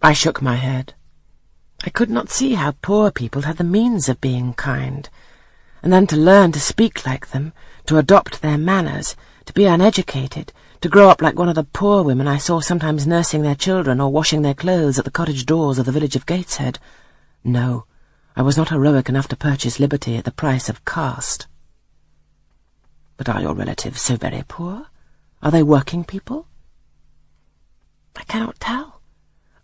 I shook my head. I could not see how poor people had the means of being kind, and then to learn to speak like them, to adopt their manners, to be uneducated, to grow up like one of the poor women I saw sometimes nursing their children or washing their clothes at the cottage doors of the village of Gateshead. No, I was not heroic enough to purchase liberty at the price of caste. But are your relatives so very poor? Are they working people? I cannot tell.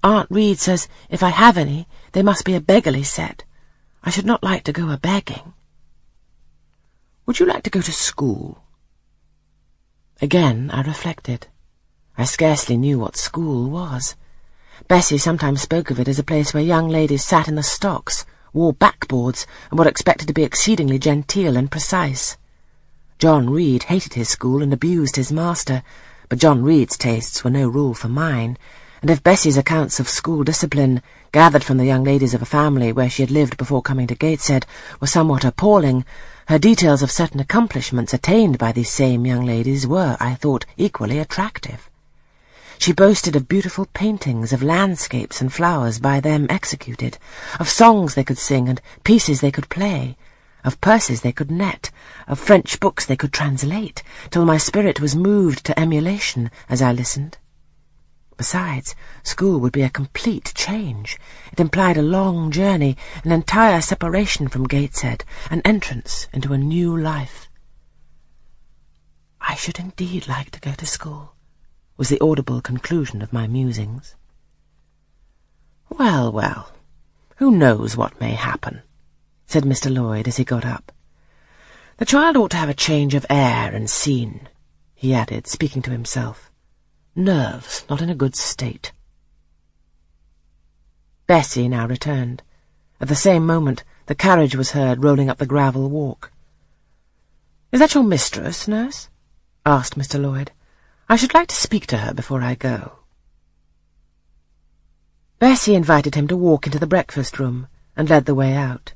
Aunt Reed says if I have any, they must be a beggarly set. I should not like to go a-begging. Would you like to go to school? Again I reflected. I scarcely knew what school was. Bessie sometimes spoke of it as a place where young ladies sat in the stocks, wore backboards, and were expected to be exceedingly genteel and precise. John Reed hated his school and abused his master, but John Reed's tastes were no rule for mine, and if Bessie's accounts of school discipline, gathered from the young ladies of a family where she had lived before coming to Gateshead, were somewhat appalling, her details of certain accomplishments attained by these same young ladies were, I thought, equally attractive. She boasted of beautiful paintings of landscapes and flowers by them executed, of songs they could sing and pieces they could play, of purses they could net, of French books they could translate, till my spirit was moved to emulation as I listened. Besides, school would be a complete change. It implied a long journey, an entire separation from Gateshead, an entrance into a new life. I should indeed like to go to school, was the audible conclusion of my musings. Well, well, who knows what may happen, said Mr. Lloyd as he got up. The child ought to have a change of air and scene, he added, speaking to himself. Nerves not in a good state. Bessie now returned. At the same moment, the carriage was heard rolling up the gravel walk. Is that your mistress, nurse? asked Mr. Lloyd. I should like to speak to her before I go. Bessie invited him to walk into the breakfast room and led the way out.